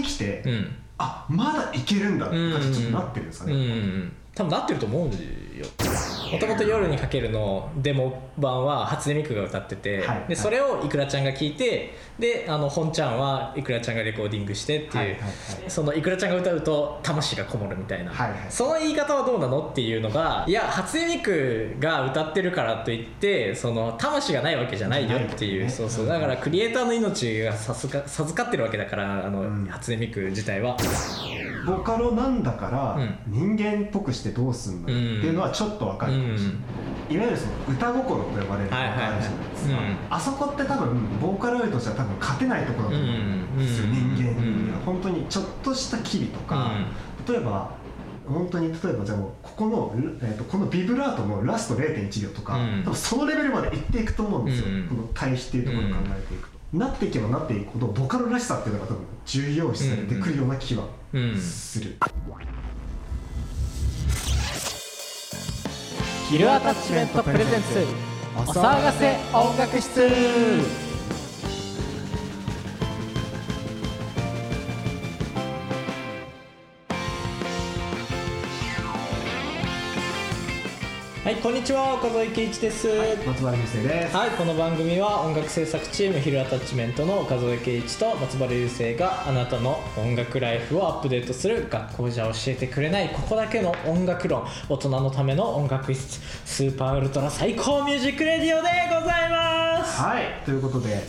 に来て、うん。あまだいけるんだって感じにちょっとなってるんですかね、うんうん多分なってると思うんよ。もともと「夜にかける」のデモ版は初音ミクが歌ってて、はいでそれをいくらちゃんが聞いてであの本ちゃんはいくらちゃんがレコーディングしてっていう、はいはいはい。そのいくらちゃんが歌うと魂がこもるみたいな、はいはい。その言い方はどうなのっていうのがいや初音ミクが歌ってるからといってその魂がないわけじゃないよっていう、ねそうそう。だからクリエイターの命が授か授かってるわけだからあの、うん。初音ミク自体は。ボカロなんだから、うん。人間っぽくしてどうすんのよっていうのはちょっとわかるかもしれない、いわゆるその歌心と呼ばれるのがあるじゃないですか、あそこって多分ボーカロイドとしては多分勝てないところだと思うんですよ、うん人間には。うん本当にちょっとした機微とか、例えば本当に例えばじゃあもうここの、えー、とこのビブラートのラスト0.1秒とか、うん。多分そのレベルまでいっていくと思うんですよ、うん。この対比っていうところを考えていくと、なっていけばなっていくほどボカロらしさっていうのが多分重要視されてくるような気はうん。する、ヒルアタッチメントプレゼンツ。お騒がせ音楽室こんにちは、岡添圭一です。松原優生です、はい、この番組は音楽制作チームヒルアタッチメントの岡添圭一と松原雄生があなたの音楽ライフをアップデートする学校じゃ教えてくれないここだけの音楽論大人のための音楽室スーパーウルトラ最高ミュージックレディオでございます。はいということで、はい。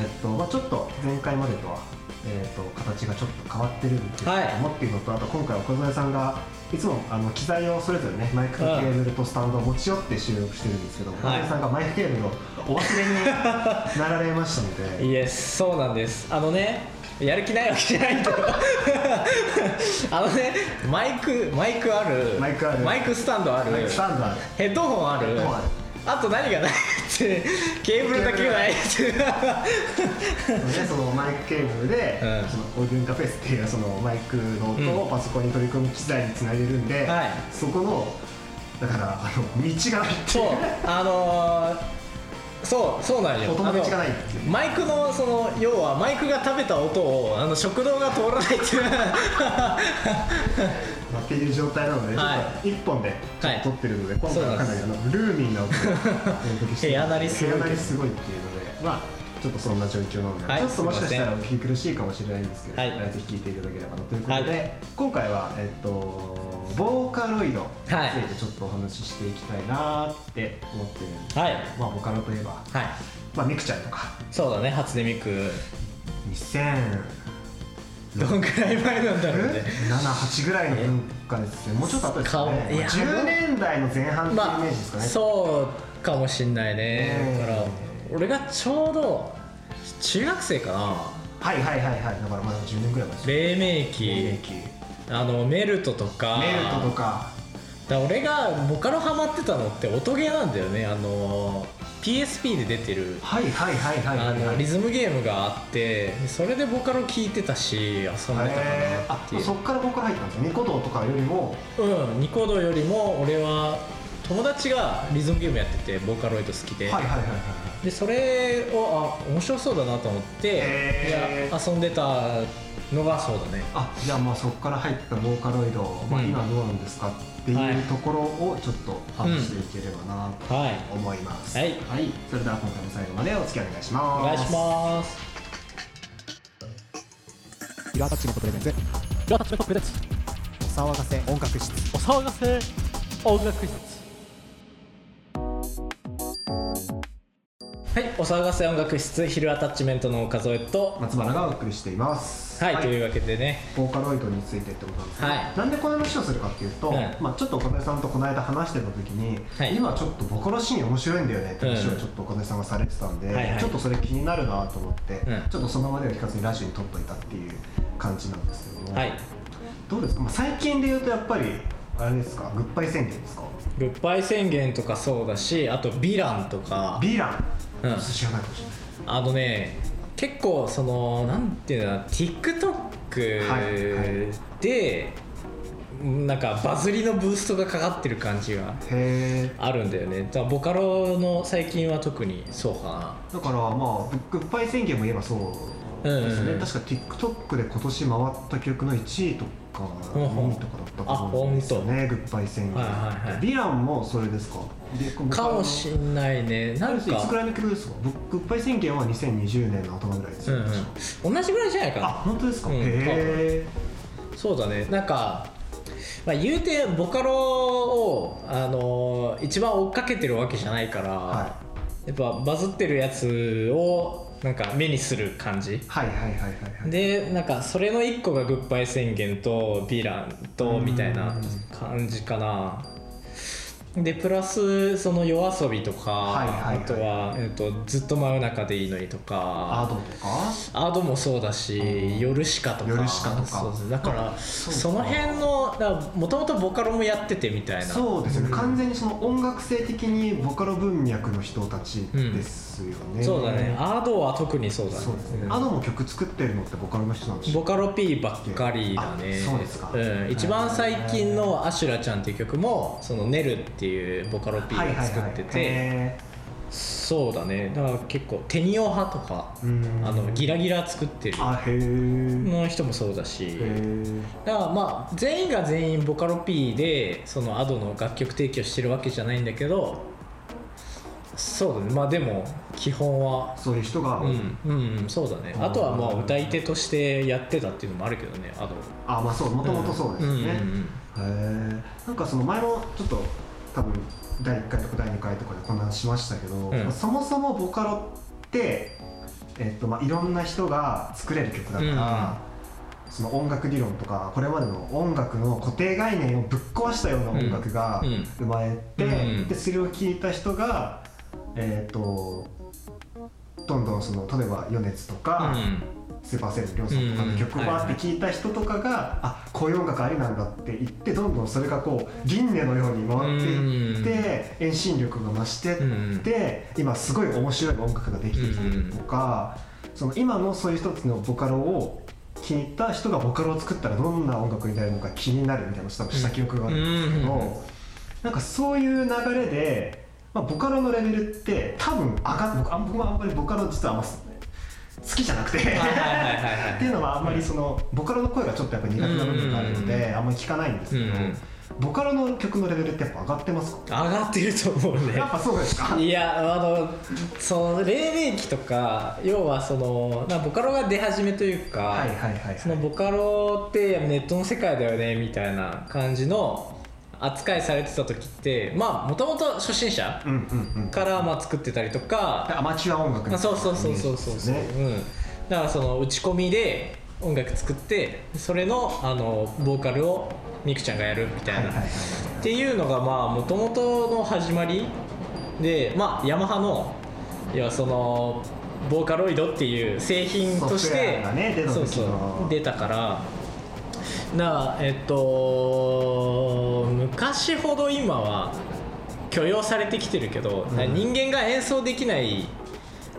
えっとまあ、ちょっと前回までとは、えっと形がちょっと変わってるんですけども、はいっていうのとあと今回岡添さんがいつもあの機材をそれぞれねマイクとケーブルとスタンドを持ち寄って収録してるんですけど、岡はい添さんがマイクケーブルをお忘れになられましたので。イエスそうなんです。あのねやる気ないわけじゃないんだよあのねマイクマイクある。マイクある。マイクスタンドある。マイクスタンドある。ヘッドホンある。ある。あと何がない？ケーブルだけがないそのマイクケーブルで、うん。そのオーディオインターフェースっていうそのマイクの音をパソコンに取り込む機材につないでるんで、はい。そこのだからあの道がないって。そいううあのーそうそうなんよ。マイクのその要はマイクが食べた音をあの食道が通らないっていうまあっていう状態なので、はい。ちょっと一本でちょっと撮ってるので、今回はかなりあのルーミーな音をお届けして部屋鳴りす。ごいっていうのでまあちょっとそんな状況なので、はい。ちょっともしかしたらお聞き苦しいかもしれないんですけど、はい。ぜひ聞いていただければなということで、はい。今回はえっとボーカロイドにつはいいてちょっとお話ししていきたいなって思ってるんです、はい。まあボカロといえばはい。まあミクちゃんとか。そうだね初音ミク。2000 どんくらい前なんだろうね。78ぐらいの文化ですねもうちょっと後ですね。いや10年代の前半っていうイメまージですかね、あそうかもしんないね。ええ。だから俺がちょうど中学生かな。はいはいはいはい。だからまだ10年ぐらい前です黎明黎期明期。あのメルトとか。メルトとか。だ俺がボカロハマってたのって音ゲーなんだよね。あの PSP で出てるリズムゲームがあってそれでボカロ聴いてたし遊んでたかなっていう。あそっから僕から入ったんですよニコ動とかよりも。うんニコ動よりも俺は友達がリズムゲームやっててボーカロイド好きで、はいはいはいはいでそれをあ面白そうだなと思って、へー。いや遊んでたのがそうだね。あじゃあまあそこから入ったボーカロイド、まあ、うん。今どうなんですかってはいいうところをちょっと話していければなとはい。思います、はい。それでは今回も最後までお付き合いお願いします。お願いします。ヒルアタッチメントプレゼンツヒルアタッチメントプレゼンツお騒がせ音楽室。お騒がせ音楽室はいお騒がせ音楽室ヒルアタッチメントの岡添と松原がお送りしています。はい、というわけでね。ボーカロイドについてってことなんですけど、はい。なんでこの話をするかっていうと、うん。まあ、ちょっと岡田さんとこの間話してた時に、はい。今ちょっとボカロシーン面白いんだよねって話をうん。ちょっと岡田さんがされてたんで、はいはい。ちょっとそれ気になるなと思って、うん。ちょっとその場では聞かずにラジオに撮っといたっていう感じなんですけども、はい。どうですか、まあ、最近で言うとやっぱりあれですか？グッバイ宣言ですか？グッバイ宣言とかそうだしあとヴィランとか。ヴィラン、うん。知らないかもしれない。あのね結構そのなんていうの TikTok はいはで、なんかバズりのブーストがかかってる感じがあるんだよね。だボカロの最近は特にそうかだからまあグッバイ宣言も言えばそううんうんうん。ですね、確か TikTok で今年回った曲の1位とかほうほう。2位とかだったと思うんですよねグッバイ宣言、はいはいはい。ヴィランもそれですか？でかもしんないね。なんいつぐからいの曲ですか？グッバイ宣言は2020年の頭ぐらいですよ、うんうん、同じぐらいじゃないかな。あ本当ですか、うん。へえ。そうだね。なんか、まあ、言うてボカロを、あのー一番追っかけてるわけじゃないから、はやっぱバズってるやつをなんか目にする感じ。はいはいはいはいはい。でなんかそれの1個がグッバイ宣言とヴィランとみたいな感じかなでプラスその夜遊びとか、はいはいはい。あとは、えっとずっと真夜中でいいのにとアかドとか？アードもそうだし、夜しかとか。夜しか。とかだからあその辺のもともとボカロもやっててみたいな。そうですよね、ん。完全にその音楽性的にボカロ文脈の人たちですよね、そうだね。アードは特にそうだね。そうですね、うん。アドも曲作ってるのってボカロの人なんでしょボカロ P ばっかりだね。あそうですか。ん、一番最近の「アシュラちゃん」っていう曲もそのネルっていうボカロ P が作ってて、へそうだね。だから結構テニオ派とかあのギラギラ作ってるの人もそうだし。だからまあ全員が全員ボカロ P でそのアドの楽曲提供してるわけじゃないんだけどそうだね。まあでも基本はそういう人が、うん。うんうんそうだね。あとはまあ歌い手としてやってたっていうのもあるけどねアドあまあそう。もともとそうですよね、んんん。へえなんかその前もちょっと多分第1回とか第2回とかでこんな話しましたけど、ん。まあそもそもボカロって、えっとまあ、いろんな人が作れる曲だから、その音楽理論とかこれまでの音楽の固定概念をぶっ壊したような音楽がうんうん。生まれて、うん。でそれを聴いた人がえっ、とどんどんその例えば米津とか、スーパーセルのりょうさんとかの曲をうん。バーって聴いた人とかが、あこういう音楽ありなんだって言ってどんどんそれがこう輪廻のように回っていって、遠心力が増してって、今すごい面白い音楽ができてきてるとか、その今のそういう一つのボカロを気に入った人がボカロを作ったらどんな音楽になるのか気になるみたいなのをした記憶があるんですけど、うん。うん。なんかそういう流れで、まあ、ボカロのレベルって多分上がっ僕あん僕はあんまりボカロ実はあんま好きじゃなくて。っていうのはあんまりそのボカロの声がちょっとやっぱ苦手な部分があるのであんまり聞かないんですけど、ボカロの曲のレベルってやっぱ上がってますか？上がってると思うね。やっぱそうですか？いやあのその黎明期とか要はそのなボカロが出始めというか、はいはいはいはい。そのボカロってネットの世界だよねみたいな感じの扱いされてた時ってまあもともと初心者からまあ作ってたりとか、アマチュア音楽みたいなあそうそうそうそうそう。そう、ね。うん、だからその打ち込みで音楽作ってそれのあのボーカルをみくちゃんがやるみたいな、っていうのがまあもともとの始まりでまあヤマハの要はそのボーカロイドっていう製品としてね出たからだからえっと昔ほど今は許容されてきてるけど、うん。人間が演奏できない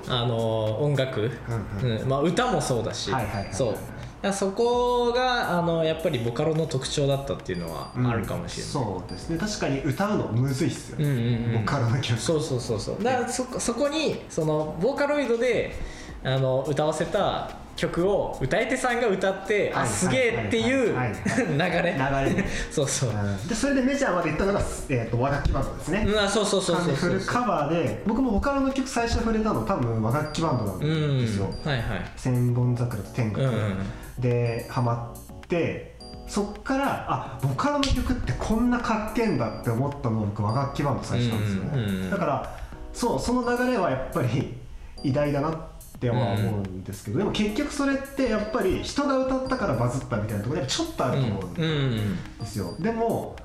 あの音楽、うんうん。うん。まあ、歌もそうだし、はいはいはいはい。そう。そこがあのやっぱりボカロの特徴だったっていうのはあるかもしれない、そうですね。確かに歌うのむずいっすようんね、うんうん。ボカロの曲。そうそうそうそう。だからそそこにそのボーカロイドであの歌わせた曲を歌い手さんが歌って、はいあすげえっていう 流れ。流れ。そうそう、うん。でそれでメジャーまで行ったのが、えー、と和楽器バンドですね、うん、あそうそうそうそうフルカバーで僕もボカロの曲最初触れたの多分和楽器バンドなんうんですよ。はいはい「千本桜と天国」うんうんでハマってそっからあボカロの曲ってこんなかっけえんだって思ったのが僕和楽器バンド最初なんですよね、うんうんうん。だからそうその流れはやっぱり偉大だなっては思うんですけど、でも結局それってやっぱり人が歌ったからバズったみたいなところでちょっとあると思うんうんうんですよ、でも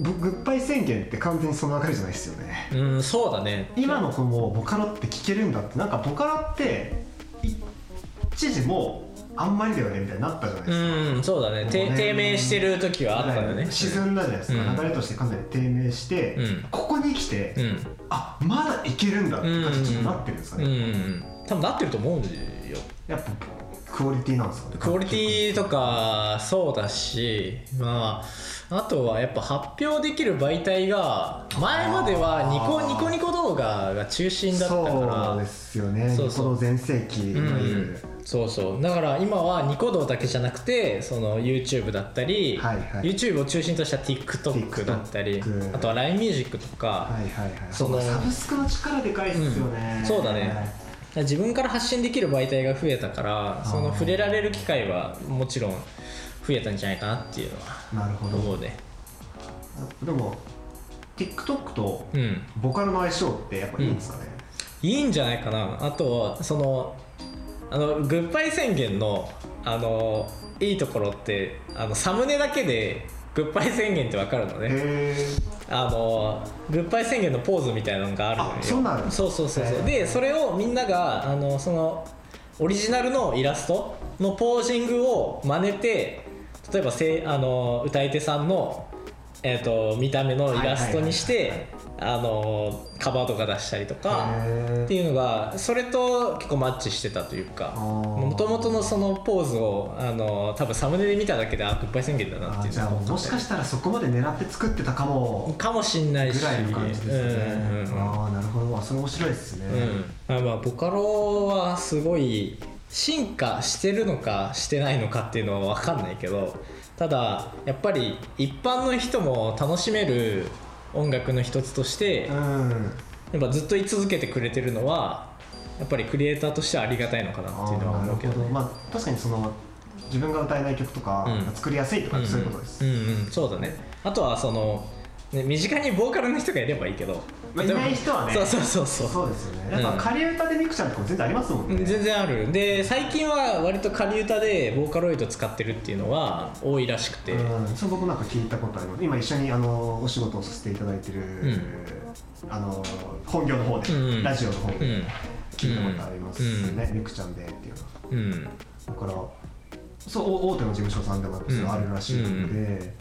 ググッバイ宣言って完全にその流れじゃないですよね。うん、そうだね。今の子もボカロって聴けるんだってなんかボカロって一時もうあんまりだよねみたいになったじゃないですか、うんそうだね。低迷してる時はあったよね。沈んだじゃないですか、うん。流れとしてかなり低迷して、うん。ここに来て、うん。あまだいけるんだって感じになってるんですかね、うんうん多分なってると思うんだよ。やっぱクオリティなんですかね。クオリティとかそうだしまああとはやっぱ発表できる媒体が前まではニコニコニコ動画が中心だったから。そうですよね。そうそう。ニコ動全盛期いわゆる、そうそう。だから今はニコ動だけじゃなくてその YouTube だったり、はいはい。YouTube を中心とした TikTok だったりあとは LINE ミュージックとか、はいはいはい。そのサブスクの力でかいっすよね、うん。そうだね自分から発信できる媒体が増えたからその触れられる機会はもちろん増えたんじゃないかなっていうのはなるほど。思うね。でも TikTok とうん。ボカロの相性ってやっぱいいんですかね、いいんじゃないかな。あとはそのあのグッバイ宣言のあのいいところってあのサムネだけでグッバイ宣言ってわかるのね。へあのグッバイ宣言のポーズみたいなのがあるのよ。あそうなんだそうそうそう。でそれをみんながあのそのオリジナルのイラストのポージングを真似て例えばせあの歌い手さんの、えー、と見た目のイラストにしてあのカバーとか出したりとかっていうのがそれと結構マッチしてたというかもともとのそのポーズをあの多分サムネで見ただけであグッバイ宣言だなっていうあじゃあもしかしたらそこまで狙って作ってたかもかもしんないしぐらいの感じですね、うんうんうんああなるほど。あそれ面白いですね、うん、まあまあボカロはすごい進化してるのかしてないのかっていうのは分かんないけどただやっぱり一般の人も楽しめる音楽の一つとしてうん。やっぱずっと居続けてくれてるのはやっぱりクリエイターとしてはありがたいのかなあっていうのは思うけどね。まあ確かにその自分が歌えない曲とかうん。作りやすいとかそういうことです、うんうん、そうだね。あとはその、ね、身近にボーカルの人がいればいいけど、まあいない人はね。そうそうそうそう。そうですよね。やっうんぱ仮歌でミクちゃんとかも全然ありますもんね、うん全然ある。で最近は割と仮歌でボーカロイド使ってるっていうのは多いらしくて、うん、そう僕なんか聞いたことあります。今一緒にあのお仕事をさせていただいてる、ん。あの本業の方で、うんうん。ラジオの方でうん。聞いたことありますね、ミクちゃんでっていうの。はうん。だからそうお大手の事務所さんでもやっぱそれあるらしいので,、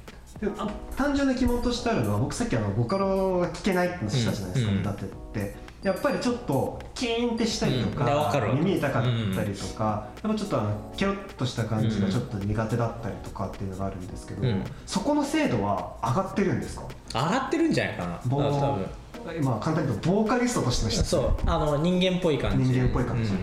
でもあ単純な疑問としてあるのは僕さっきあのボカロが聞けないって話したじゃないですか、うん歌ってって。やっぱりちょっとキーンってしたりとかるわか、耳痛かったりとか、やっぱちょっとあのケロッとした感じがちょっと苦手だったりとかっていうのがあるんですけど、うん。そこの精度は上がってるんですか？上がってるんじゃないかな。ボー多分。今簡単に言うとボーカリストとしての質そう。あの人間っぽい感じ。人間っぽい感じ。うん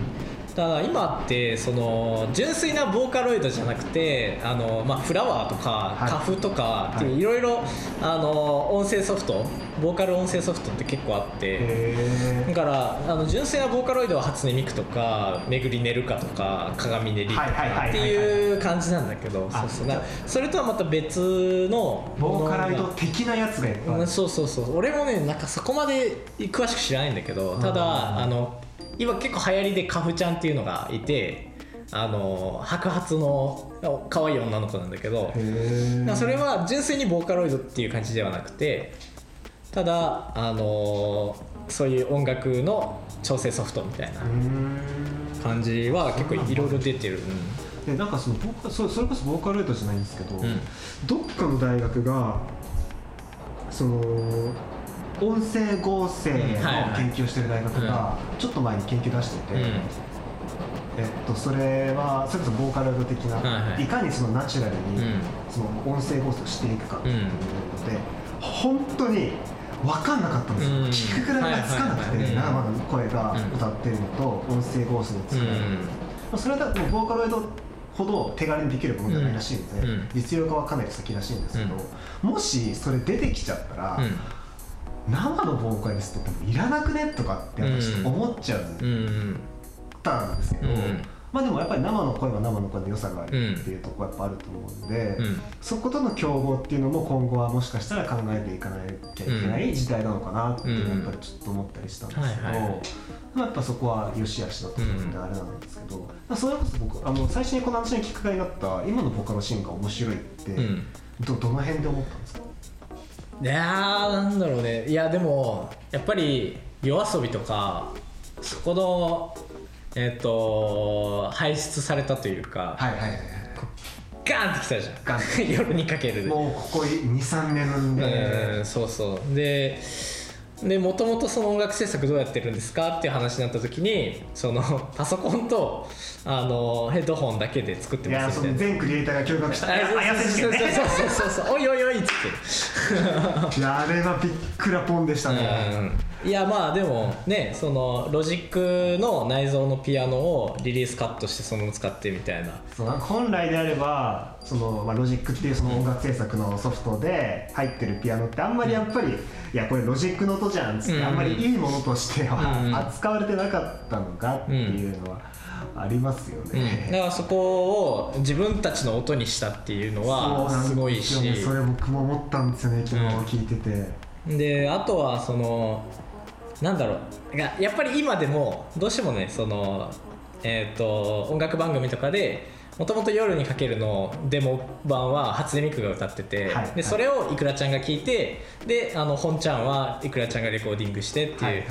ただ今ってその純粋なボーカロイドじゃなくてあの、まあ、フラワーとかはい。カフとかってはいいろいろあの音声ソフトボーカル音声ソフトって結構あってへだからあの純粋なボーカロイドは初音ミクとかめぐりねるかとか鏡ねりとかっていう感じなんだけどあそうそう。なそれとはまた別のーボーカロイド的なやつがいっぱいある。そうそうそう俺もねなんかそこまで詳しく知らないんだけどたうん。だあの今結構流行りでカフちゃんっていうのがいてあの白髪の可愛い女の子なんだけどそれは純粋にボーカロイドっていう感じではなくてただあのそういう音楽の調整ソフトみたいな感じは結構いろいろ出てる、でなんかそのボーカそそれこそボーカロイドじゃないんですけど、うん。どっかの大学がその音声合成の研究をしてる大学がちょっと前に研究出してて、うん。えっと、それはそれこそボーカロイド的な、はいかにそのナチュラルに、うん。その音声合成をしていくかっていうので、本当に分かんなかったんですよ、うん。聞くぐらいがつかなくて、生の声が歌ってるのと音声合成のつうかない、んまあそれだとボーカロイドほど手軽にできるものじゃないらしいので、うん実用化はかなり先らしいんですけど、もしそれ出てきちゃったら、うん生のボーカリストっていらなくね？とかってやっぱちょっと思っちゃううんうん。たんですけど、うんまあでもやっぱり生の声は生の声の良さがあるっていうところやっぱあると思うんで、うん。そことの競合っていうのも今後はもしかしたら考えていかなきゃいけない時代なのかなってやっぱりちょっと思ったりしたんですけど、やっぱそこは良し悪しだと思うんであれなんですけど、まあそれこそ僕あの最初にこの話に聞くがになった今のボカロシーンが面白いって、うん。どどの辺で思ったんですか？いやーなんだろうね。いやでもやっぱり夜遊びとかそこのえっ、と排出されたというか、はいはいはいガーンってきたじゃん。ガン 夜にかける。でもうここ23年で、うんそうそう。ででもともとその音楽制作どうやってるんですかっていう話になった時にその パソコンとあのヘッドホンだけで作ってますみたいな。全クリエイターが驚愕した。あそう綾瀬事件ねそう。そうそうそうそう。おいおいおいっつって。いやあれはびっくらぽんでしたね、うん、いやまあでもねそのロジックの内蔵のピアノをリリースカットしてそのまま使ってみたいな。そう本来であればその、まあ、ロジックっていうその音楽制作のソフトで入ってるピアノってあんまりやっぱり、いやこれロジックの音じゃんっつって、うん。あんまりいいものとしてうん。は扱われてなかったのかっていうのはありますようん、だね。からそこを自分たちの音にしたっていうのはすごいし。ねそれ僕も思ったんですよね昨日聞いてて、であとはそのなんだろう。がやっぱり今でもどうしてもねそのえっ、と音楽番組とかでもともと夜にかけるのデモ版は初音ミクが歌ってて、はいでそれをいくらちゃんが聞いてであの本ちゃんはいくらちゃんがレコーディングしてってはいう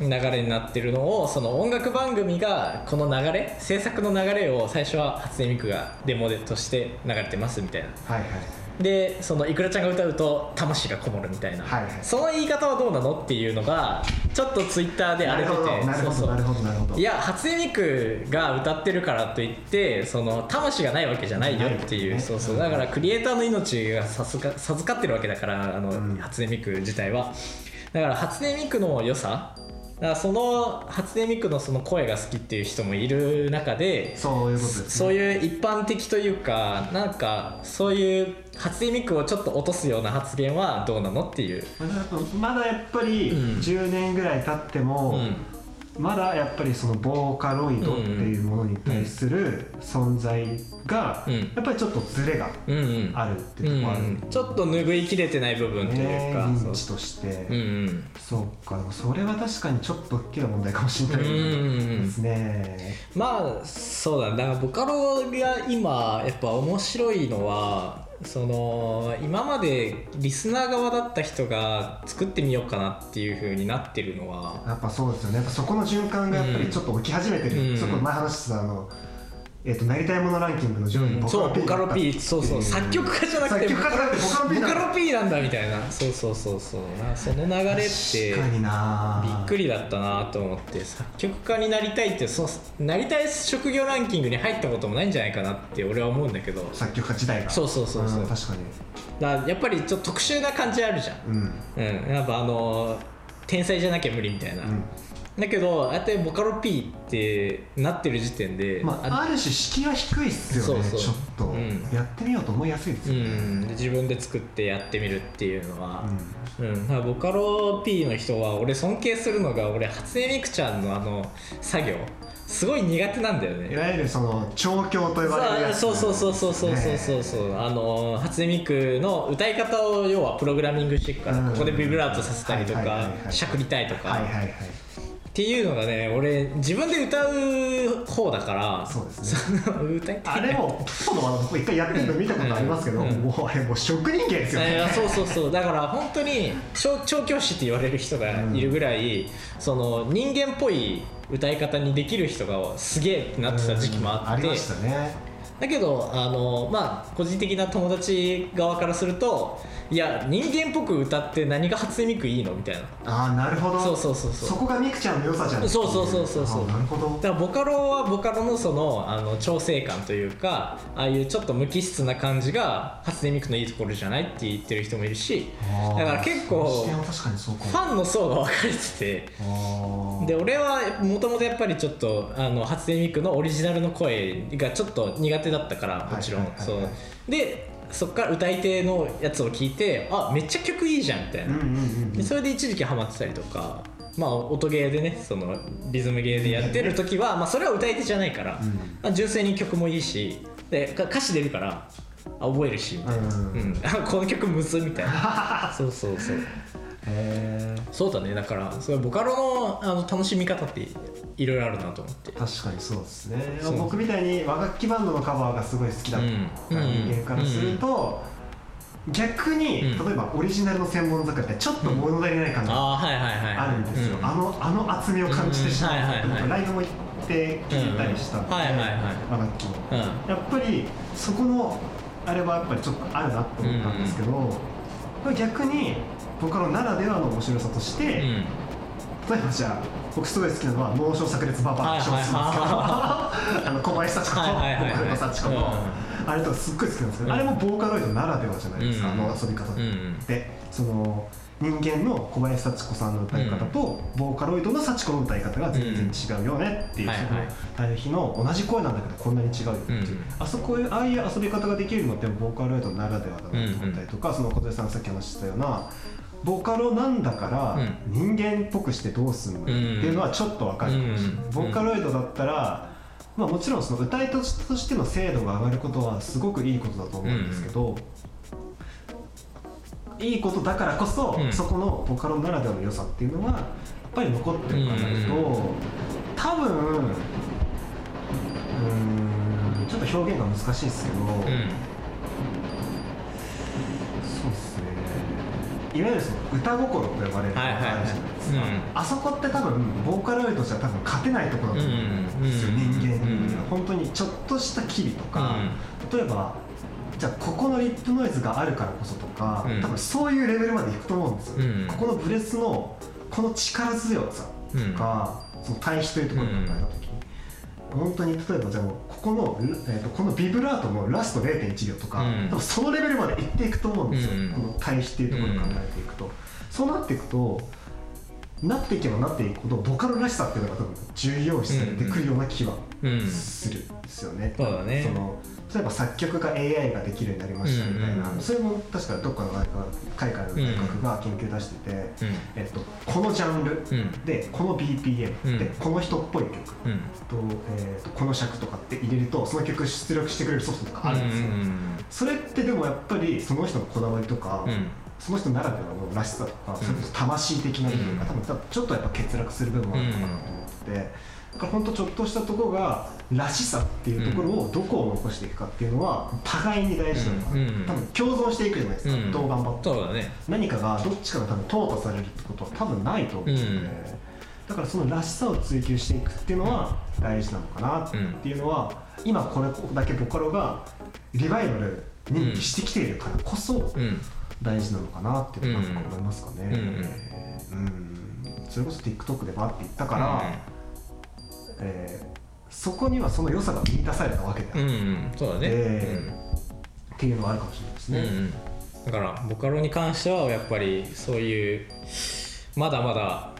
流れになってるのをその音楽番組がこの流れ制作の流れを最初は初音ミクがデモでとして流れてますみたいな。はいはいでそのいくらちゃんが歌うと魂がこもるみたいな、はいはい。その言い方はどうなのっていうのがちょっとツイッターで荒れてて。なるほどそうそう。なるほどなるほど。いや初音ミクが歌ってるからといってその魂がないわけじゃないよっていう、ねそうそう。だからクリエイターの命が授か授かってるわけだからあの、うん。初音ミク自体は。だから初音ミクの良さだからその初音ミクのその声が好きっていう人もいる中でそういうことです、ね、そういう一般的というかなんかそういう初音ミクをちょっと落とすような発言はどうなのっていう、まだやっぱりうん。10年ぐらい経ってうも、んまだやっぱりそのボーカロイドっていうものに対する存在がうん。やっぱりちょっとズレがあるってういうところある。ん、ちょっと拭いきれてない部分というねか、認そう。知として、うんうん。そうか。それは確かにちょっと大きな問題かもしれないですね、まあそうだねだからボカロが今やっぱ面白いのはその今までリスナー側だった人が作ってみようかなっていう風になってるのはやっぱそうですよね。やっぱそこの循環がやっぱりちょっと起き始めてる、うん。そこ前話してたあの、えっとなりたいものランキングの上位にボカロそうボカロ P そうそう。作曲家じゃなくて作曲家じゃなくてボカロ P なんだ。みたいな。そうそうそうそう。なその流れって確かにな。びっくりだったなと思って作曲家になりたいってそうなりたい職業ランキングに入ったこともないんじゃないかなって俺は思うんだけど。作曲家自体が。そうそうそうそう。ん確かに。だやっぱりちょっと特殊な感じあるじゃん。うん。うん。やっぱあの天才じゃなきゃ無理みたいな、うんだけどああやってボカロ P ってなってる時点で、まあ、ある種敷居は低いっすよねそうそう。ちょっと、うん。やってみようと思いやすいですうよね、ん、で自分で作ってやってみるっていうのは、ううん、だからボカロ P の人は俺尊敬するのが俺初音ミクちゃんのあの作業。すごい苦手なんだよんいねわゆるその調教と呼ばれるやつそうそうそうそうそうそうそうねそう。あの初音ミクの歌い方を要はプログラミングしていくから、うん。ここでビブラートさせたりとかしゃくりたいとか、はいはいはいっていうのがね俺自分で歌う方だからそうですね。歌いあれもプロの技僕一回やってるの見たことありますけど、うん。うんもうあれもう職人芸ですよね。そうそうそう。だから本当に調調教師って言われる人がいるぐらい、その人間っぽい歌い方にできる人がすげえってなってた時期もあって、うん。りましたね。だけどあのまあ個人的な友達側からするといや人間っぽく歌って何が初音ミクいいのみたいな。ああなるほど。そうそうそうそう。そこがミクちゃんの良さじゃん。そうそうそうそうそう。なるほど。だからボカロはボカロのそのあの調整感というかああいうちょっと無機質な感じが初音ミクのいいところじゃないって言ってる人もいるしだから結構ファンの層が分かれてて。で俺はもともとやっぱりちょっとあの初音ミクのオリジナルの声がちょっと苦手だったからもちろん。そうはいでそっから歌い手のやつを聞いてあめっちゃ曲いいじゃんみたいな、それで一時期ハマってたりとかまあ音ゲーでねそのリズムゲーでやってる時は、まあ、それは歌い手じゃないから、うん。まあ、純粋に曲もいいしでか歌詞出るからあ覚えるしみたいな、うんうんあこの曲むずみたいな。そうそうそう。へそうだね。だからそれボカロのあの楽しみ方っていろいろあるなと思って。ー確かにそうですね。僕みたいに和楽器バンドのカバーがすごい好きだった人間からすると逆にうん。例えばオリジナルの千本桜ってちょっと物足りない感があるんですよ。うん。あのあの厚みを感じてしまうライブも行って聞いたりしたので和楽器のうん。やっぱりそこのあれはやっぱりちょっとあるなと思ったんですけど、これ逆にボカロならではの面白さとして、うん。例えばじゃあ僕すごい好きなのは「脳症炸裂ババア」はいはいショーツなんですけど 小林幸子とはいはいはいはい。ボカルと幸子。のあれとかすっごい好きなんですけど、うんあれもボーカロイドならではじゃないですか、うん。あの遊び方って、うんその人間の小林幸子さんの歌い方と、ボーカロイドの幸子の歌い方が全然違うよねっていう、その対比の同じ声なんだけどこんなに違うよっていう、うんあそこああいう遊び方ができるのってボーカロイドならではだなと思ったりとか、その小手さんがさっき話したようなボカロなんだから人間っぽくしてどうすんの、っていうのはちょっとわかるかもしれない、うん。ボーカロイドだったら、まあ、もちろんその歌いとしての精度が上がることはすごくいいことだと思うんですけど、いいことだからこそ、うん。そこのボカロならではの良さっていうのはやっぱり残っておかないと、うん。多分うーんちょっと表現が難しいですけど、いわゆるその歌心と呼ばれるのがあるじゃないですか、はいはいはいうん。あそこって多分ボーカロイドじゃ多分勝てないところだと思うんですよ、うん。人間には、うん本当にちょっとした機微とか、例えばじゃあここのリップノイズがあるからこそとか、うん。多分そういうレベルまでいくと思うんですよ、うん。ここのブレスのこの力強さとか、その対比というところを考えた時に、本当に例えばじゃあもうここの、えー、とこのビブラートのラスト0.1秒とか、うん。多分そのレベルまでいっていくと思うんですよ、うん。この対比っていうところを考えていくと、そうなっていくとなっていけばなっていくほどボカロらしさっていうのが多分重要視されてくるような気はうん。うん。するんですよね。そうだね。その例えば作曲が AI ができるようになりましたみたいな、それも確かどっかの海外の大学が研究出してて、えっと、このジャンルうん。でこの BPM、うん。でこの人っぽい曲うん。と,、えーとこの尺とかって入れるとその曲出力してくれるソフトとかあるんですよ、それってでもやっぱりその人のこだわりとか、うん。その人ならではのらしさとか、それこそ魂的な部分が多分多分ちょっとやっぱ欠落する部分もあるのかなと思ってて、だから本当ちょっとしたところがらしさっていうところをどこを残していくかっていうのは互いに大事なの。かな、うん。うん。多分共存していくじゃないですか、うん。どう頑張ってそうだね。何かがどっちかが多分淘汰されるってことは多分ないと思うので、うん。だからそのらしさを追求していくっていうのは大事なのかなっていうのは、今これだけボカロがリバイバルにしてきているからこそうん。大事なのかなっていうのはなんか思いますかね、うん。うん。それこそ TikTok でバッて言ったから、えーそこにはその良さが見出されたわけだ。よ、うんうんそうだね。えっていうのはあるかもしれないですね、うんうん。だからボカロに関してはやっぱりそういうまだまだ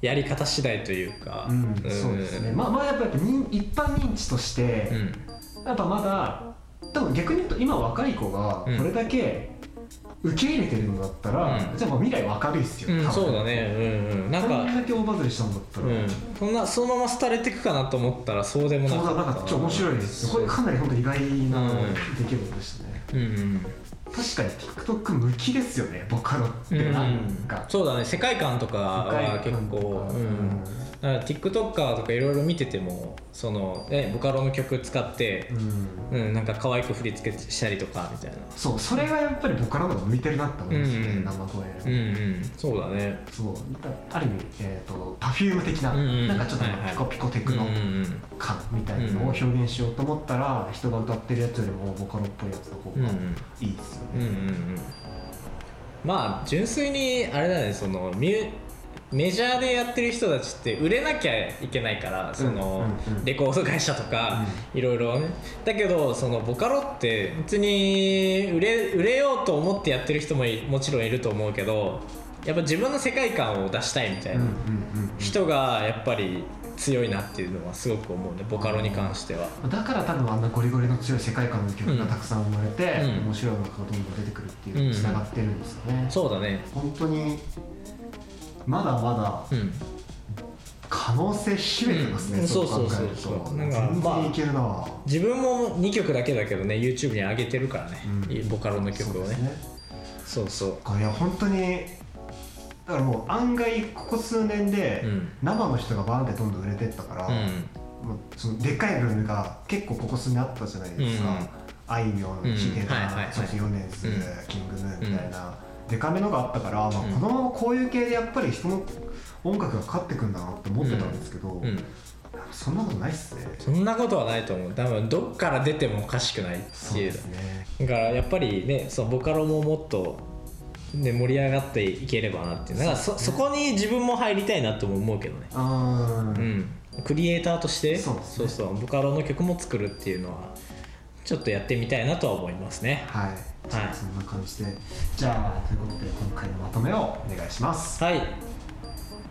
やり方次第というか。うんそうですね。まあまあやっぱやっぱ認一般認知として、うん。やっぱまだ多分逆に言うと今若い子がうん。これだけ受け入れてるのだったら、うん。じゃあまあ未来明るいっすよ、うん、そうだね。うんうん。なんこんかだけ大バズりしたんだったら、うん。そんなそのまま廃れていくかなと思ったらそうでもなそうかった。だなんかちょっと面白いです。これかなり本当意外なうん出来事でしたね、うん。うん。確かに TikTok 向きですよねボカロって。なんか、そうだね。世界観とかは結構、うん、だから TikToker とかいろいろ見ててもその、ね、ボカロの曲使ってう、ん。うん、なんか可愛く振り付けしたりとかみたいな。そうそれがやっぱりボカロの向いてるなって思いますね、うん。生声うんうん。そうだね。そう。ある意味、えー、と Perfume 的な、うんうん。なんかちょっとピコピコテクノうんうん感みたいなのを表現しようと思ったら、人が歌ってるやつよりもボカロっぽいやつの方がうんうん。いいですようんうんうね、ん。まあ純粋にあれだねそのミュメジャーでやってる人たちって売れなきゃいけないからその、うんうん。うんレコード会社とか、いろいろねだけどそのボカロって別に売れ売れようと思ってやってる人もいもちろんいると思うけどやっぱ自分の世界観を出したいみたいなうんうんうんうん。人がやっぱり強いなっていうのはすごく思うねボカロに関しては。だから多分あんなゴリゴリの強い世界観の曲がたくさん生まれて、うん。面白いのがどんどん出てくるっていうつながってるんですよね、そうだね。本当にまだまだうん。可能性秘めてますね、うん。そうそうそうそうとそう。なんか全まあ然いけるな、自分も2曲だけだけどね YouTube に上げてるからね、うん。ボカロの曲をね。そうですそうそう。いや本当にだからもう案外ここ数年でうん。生の人がバーンってどんどん売れてったから、うん。もうそのでっかいブームが結構ここ数年あったじゃないですか、うん。あいみょん、うんヒゲダ、はいはいはいそして米津、うんキングヌーみたいな、でかめのがあったから、まあ、このままこういう系でやっぱり人の音楽がかかってくんだなって思ってたんですけど、うん。そんなことないっすね。そんなことはないと思う。多分どっから出てもおかしくないっていう。そうですね。だからやっぱりねそのボカロももっとで盛り上がっていければなっていう。だからそそこに自分も入りたいなとも思うけどね。うん。クリエイターとしてそうね。そうそうボカロの曲も作るっていうのはちょっとやってみたいなとは思いますね。はい。じゃあそんな感じで。じゃあということで今回のまとめをお願いします。はい、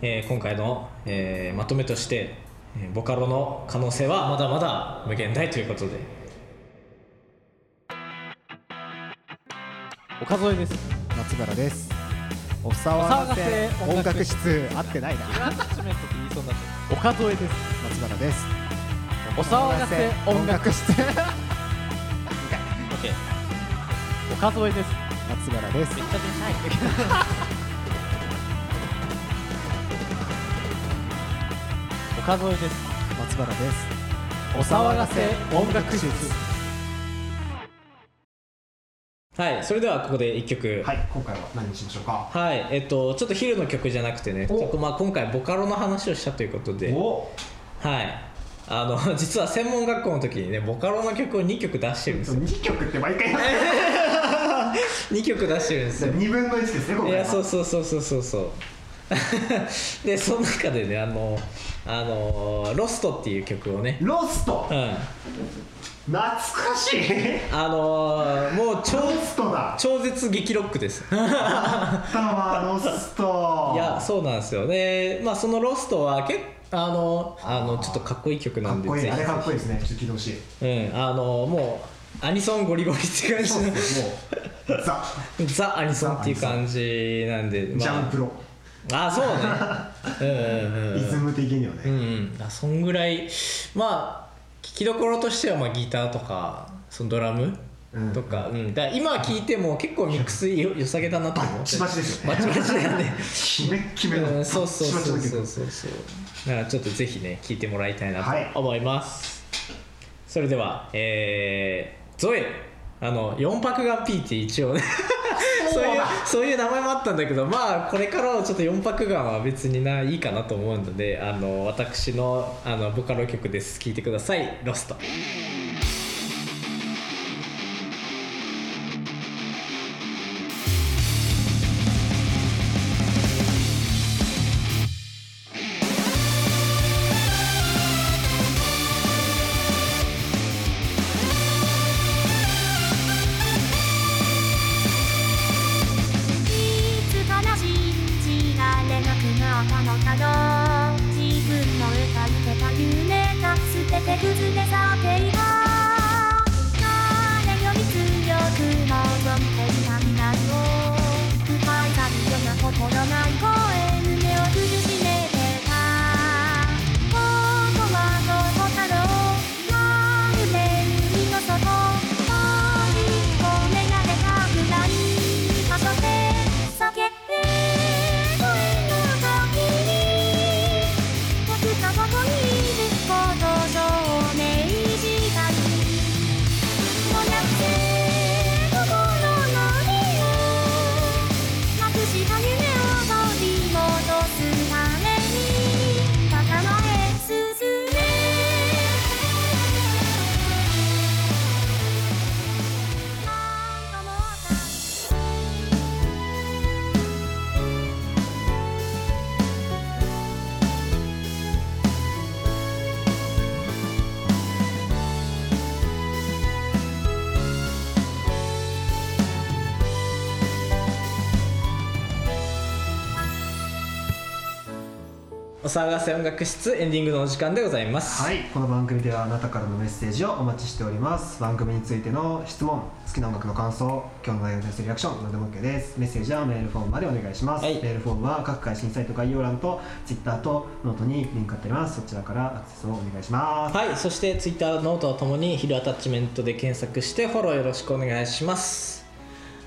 えー今回の、えーまとめとして、えーボカロの可能性はまだまだ無限大ということで。岡添です。松原です。お騒騒ががせせ音楽室。合ってないな。岡添です。松原です。お騒がせ音楽室 OK 岡添です。松原です。めっちゃでかい。岡添です。松原です。お騒がせ音楽室はいそれではここで1曲。はい今回は何にしましょうか？はい、えっとちょっと昼の曲じゃなくてね、まあ今回ボカロの話をしたということで、お。はい、あの 実は専門学校の時にねボカロの曲を2曲出してるんですよ。2曲って毎回やって2曲出してるんですよ。2分の1ですねいやそうそうそうそうそうそう。でその中でねあのあのロストっていう曲をね、ロスト？うん、懐かしい。あのもう超ロストだ。超絶激ロックです。あったわロスト。いやそうなんですよ。でまあそのロストは結あのあのちょっとかっこいい曲なかっんでぜひこいい。あれかっこいいですね。ちょっと聞いてほしい。うんあのもうアニソンゴリゴリって感じ。もうザ。ザ・ アニソンっていう感じなんで、ジャンプロ。ああそうね。うんうんうんリズム的にはうんねうん。あそんぐらいまあ聴きどころとしてはまあギターとかそのドラムうんとか、うん。だ今聴いても結構ミックスよ良さげだなと思ってバッチバチですよね。バチバチだよねキメッキメのうん、そうそうそうそうそう。そうだからちょっとぜひね聞いてもらいたいなはい。と思います、それではえー、ゾエあの4泊眼 P って一応ね。そういうそういう名前もあったんだけどまあこれからはちょっと4泊眼は別にないいかなと思うのであの私のあのボカロ曲です。聴いてください「ロスト」騒がせ音楽室エンディングのお時間でございます。はい。この番組ではあなたからのメッセージをお待ちしております。番組についての質問好きな音楽の感想今日の内容に対するリアクション何でも OK です。メッセージはメールフォームまでお願いします、はい。メールフォームは各配信サイト概要欄と Twitter とノートにリンク貼ってあります。そちらからアクセスをお願いします。はい、そしてツイッターノートとともにヒルアタッチメントで検索してフォローよろしくお願いします。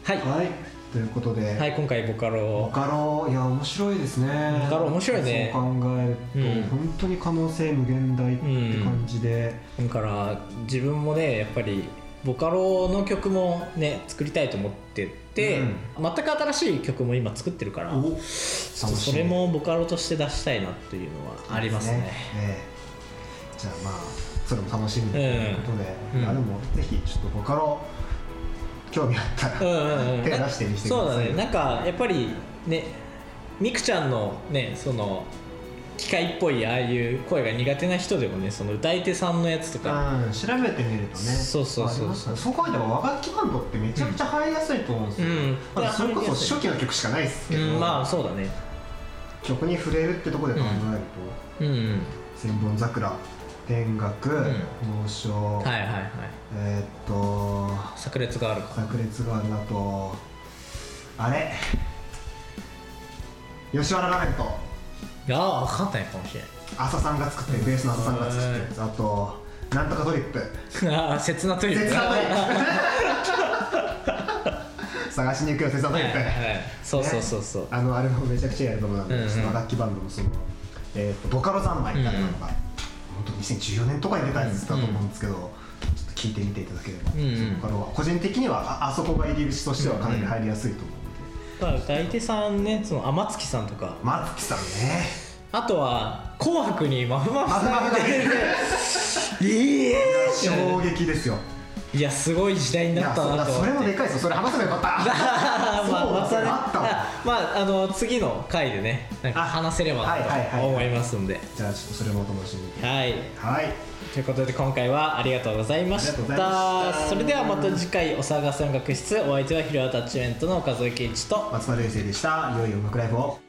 はい、ははいということで、い、今回ボカロ。ボをカロいや面白いですね。ボカロ面白いね。そう考えると、うん。本当に可能性無限大って感じで、だから自分もねやっぱりボカロの曲もね作りたいと思ってて、全く新しい曲も今作ってるから、それもボカロとして出したいなっていうのはありますね。ええ。じゃあまあそれも楽しみということで、うん。いやでもぜひちょっとボカロ興味あったら、うんうんうん。手出してみてください。そうだね。なんかやっぱりねみくちゃんのねその機械っぽいああいう声が苦手な人でもねその歌い手さんのやつとか。うん、調べてみるとね。そうそうそう。そうそう考えたら和楽器バンドってめちゃくちゃ入りやすいと思うんですよ、うん。まあ、それこそ初期の曲しかないですけど、うん。まあそうだね。曲に触れるってところで考えるとうんうん「千本桜」「天楽」猛暑」はいはいはい。えーっと炸裂があるか。炸裂があるあとあれ？吉原ラメント。いやー分かんないかもしれ浅さんが作ってるベースの浅さんが作ってるあとなんとかトリップ。ないああ切なトリップ。トリッはプ。探しに行くよ切なトリップ、いはいそうそうそうそう、あのアルバムめちゃくちゃいいアルバムなんで、うんうん。楽器バンドのその、えーとボカロ三昧みたいなのが、本当2014年とかに出たやつだと思うんですけど、ちょっと聞いてみていただければ、うんうん。個人的にはああそこが入り口としてはかなり入りやすいと思うので、だから歌い手さんねその天月さんとか。松木さんね。あとは「紅白」にマフマフマフマフが出てて いい衝撃ですよいやすごい時代になったそそれなと思って。もでかいですよそれ話せばよかった。まあそうまたねあった。わあまああの次の回でねなんかあ話せればと思いますんで。じゃあちょっとそれもお楽しみに。はい。はい。ということで今回はありがとうございました。た。それではまた次回お騒がせ音楽室お相手はヒロアタッチメントの岡添圭一と松丸優生でした。いよいよ音楽ライブを